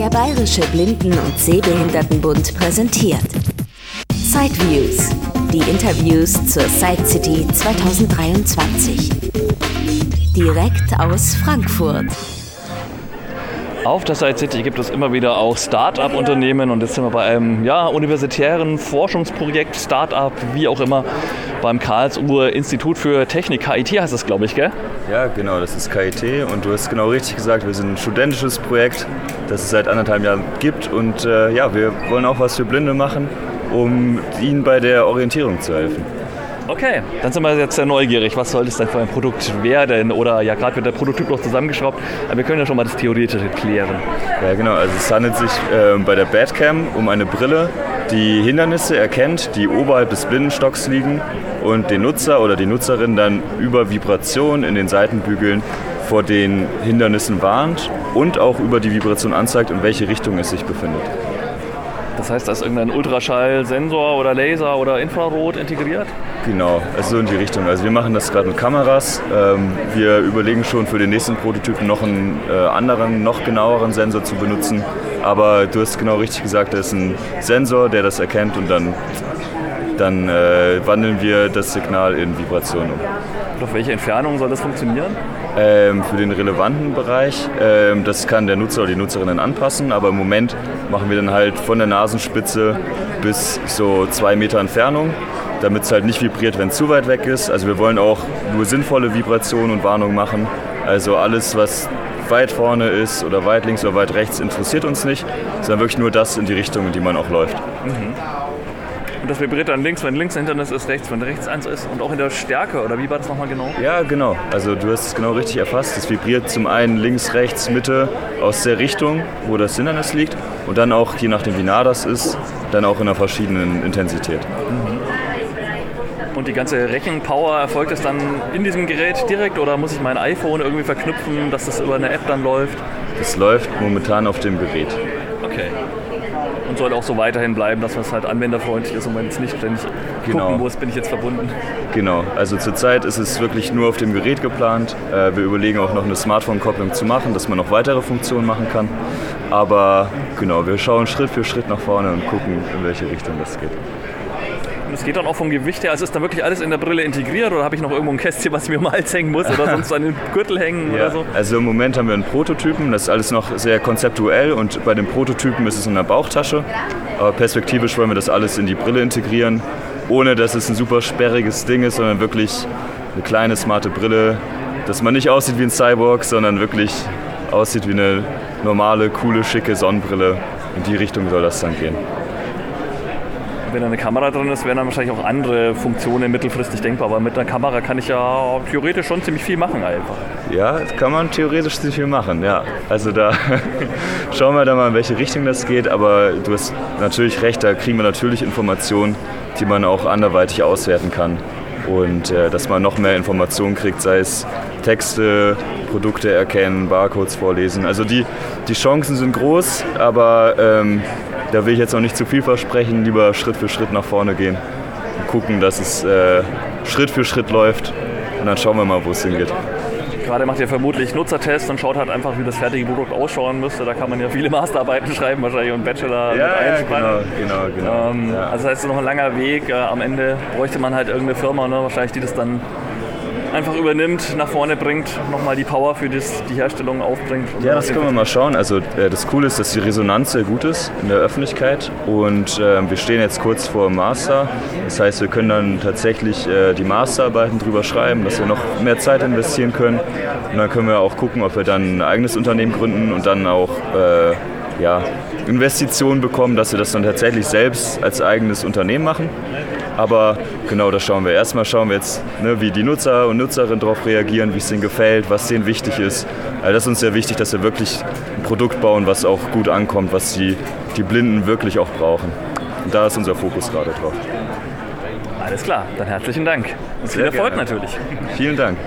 Der Bayerische Blinden- und Sehbehindertenbund präsentiert Sideviews, die Interviews zur Side City 2023. Direkt aus Frankfurt. Auf der Side City gibt es immer wieder auch Start-up-Unternehmen und jetzt sind wir bei einem ja, universitären Forschungsprojekt, Start-up, wie auch immer, beim Karlsruher Institut für Technik, KIT heißt das, glaube ich, gell? Ja, genau, das ist KIT und du hast genau richtig gesagt, wir sind ein studentisches Projekt, das es seit anderthalb Jahren gibt und äh, ja, wir wollen auch was für Blinde machen, um ihnen bei der Orientierung zu helfen. Okay, dann sind wir jetzt sehr neugierig. Was soll das denn für ein Produkt werden? Oder ja, gerade wird der Prototyp noch zusammengeschraubt, aber wir können ja schon mal das Theoretische klären. Ja, genau. Also es handelt sich äh, bei der Badcam um eine Brille, die Hindernisse erkennt, die oberhalb des Blindenstocks liegen und den Nutzer oder die Nutzerin dann über Vibration in den Seitenbügeln vor den Hindernissen warnt und auch über die Vibration anzeigt, in welche Richtung es sich befindet. Das heißt, da ist irgendein Ultraschallsensor oder Laser oder Infrarot integriert? Genau, also so in die Richtung. Also wir machen das gerade mit Kameras. Ähm, wir überlegen schon für den nächsten Prototypen noch einen äh, anderen, noch genaueren Sensor zu benutzen. Aber du hast genau richtig gesagt, da ist ein Sensor, der das erkennt und dann, dann äh, wandeln wir das Signal in Vibration um. Und auf welche Entfernung soll das funktionieren? Ähm, für den relevanten Bereich. Ähm, das kann der Nutzer oder die Nutzerin dann anpassen, aber im Moment machen wir dann halt von der Nasenspitze bis so zwei Meter Entfernung, damit es halt nicht vibriert, wenn es zu weit weg ist. Also wir wollen auch nur sinnvolle Vibrationen und Warnungen machen. Also alles, was weit vorne ist oder weit links oder weit rechts, interessiert uns nicht, sondern wirklich nur das in die Richtung, in die man auch läuft. Mhm. Und das vibriert dann links, wenn links ein Hindernis ist, rechts, wenn rechts eins ist und auch in der Stärke, oder wie war das nochmal genau? Ja, genau. Also du hast es genau richtig erfasst. Es vibriert zum einen links, rechts, Mitte aus der Richtung, wo das Hindernis liegt und dann auch, je nachdem wie nah das ist, dann auch in einer verschiedenen Intensität. Mhm. Und die ganze Rechenpower erfolgt es dann in diesem Gerät direkt oder muss ich mein iPhone irgendwie verknüpfen, dass das über eine App dann läuft? Das läuft momentan auf dem Gerät. Okay und soll auch so weiterhin bleiben, dass es halt anwenderfreundlich ist und man jetzt nicht ständig genau. gucken muss, bin ich jetzt verbunden. Genau, also zurzeit ist es wirklich nur auf dem Gerät geplant. Äh, wir überlegen auch noch eine Smartphone-Kopplung zu machen, dass man noch weitere Funktionen machen kann. Aber genau, wir schauen Schritt für Schritt nach vorne und gucken, in welche Richtung das geht. Und es geht dann auch vom Gewicht her, also ist da wirklich alles in der Brille integriert oder habe ich noch irgendwo ein Kästchen, was ich mir Hals hängen muss oder sonst an den Gürtel hängen ja, oder so? Also im Moment haben wir einen Prototypen, das ist alles noch sehr konzeptuell und bei den Prototypen ist es in der Bauchtasche. Aber perspektivisch wollen wir das alles in die Brille integrieren, ohne dass es ein super sperriges Ding ist, sondern wirklich eine kleine, smarte Brille, dass man nicht aussieht wie ein Cyborg, sondern wirklich aussieht wie eine normale, coole, schicke Sonnenbrille. In die Richtung soll das dann gehen wenn eine Kamera drin ist, wären dann wahrscheinlich auch andere Funktionen mittelfristig denkbar. Aber mit einer Kamera kann ich ja theoretisch schon ziemlich viel machen einfach. Ja, kann man theoretisch ziemlich viel machen, ja. Also da schauen wir dann mal, in welche Richtung das geht. Aber du hast natürlich recht, da kriegen wir natürlich Informationen, die man auch anderweitig auswerten kann. Und äh, dass man noch mehr Informationen kriegt, sei es Texte, Produkte erkennen, Barcodes vorlesen. Also die, die Chancen sind groß, aber ähm, da will ich jetzt noch nicht zu viel versprechen, lieber Schritt für Schritt nach vorne gehen und gucken, dass es äh, Schritt für Schritt läuft und dann schauen wir mal, wo es hingeht. Gerade macht ihr vermutlich Nutzertests und schaut halt einfach, wie das fertige Produkt ausschauen müsste. Da kann man ja viele Masterarbeiten schreiben, wahrscheinlich und Bachelor ja, mit einspannen. Genau, genau, genau. Ähm, ja. Also das heißt, es ist noch ein langer Weg. Äh, am Ende bräuchte man halt irgendeine Firma, ne, wahrscheinlich, die das dann einfach übernimmt, nach vorne bringt, nochmal die Power für das, die Herstellung aufbringt. Ja, das können wir mal schauen. Also äh, das Coole ist, dass die Resonanz sehr gut ist in der Öffentlichkeit und äh, wir stehen jetzt kurz vor Master. Das heißt, wir können dann tatsächlich äh, die Masterarbeiten drüber schreiben, dass wir noch mehr Zeit investieren können. Und dann können wir auch gucken, ob wir dann ein eigenes Unternehmen gründen und dann auch äh, ja, Investitionen bekommen, dass wir das dann tatsächlich selbst als eigenes Unternehmen machen. Aber genau das schauen wir. Erstmal schauen wir jetzt, ne, wie die Nutzer und Nutzerinnen darauf reagieren, wie es denen gefällt, was denen wichtig ist. Also das ist uns sehr wichtig, dass wir wirklich ein Produkt bauen, was auch gut ankommt, was die, die Blinden wirklich auch brauchen. Und da ist unser Fokus gerade drauf. Alles klar, dann herzlichen Dank. Und viel Erfolg gerne. natürlich. Vielen Dank.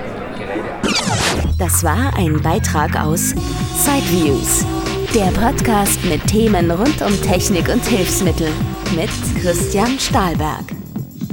Das war ein Beitrag aus Sideviews, der Podcast mit Themen rund um Technik und Hilfsmittel mit Christian Stahlberg.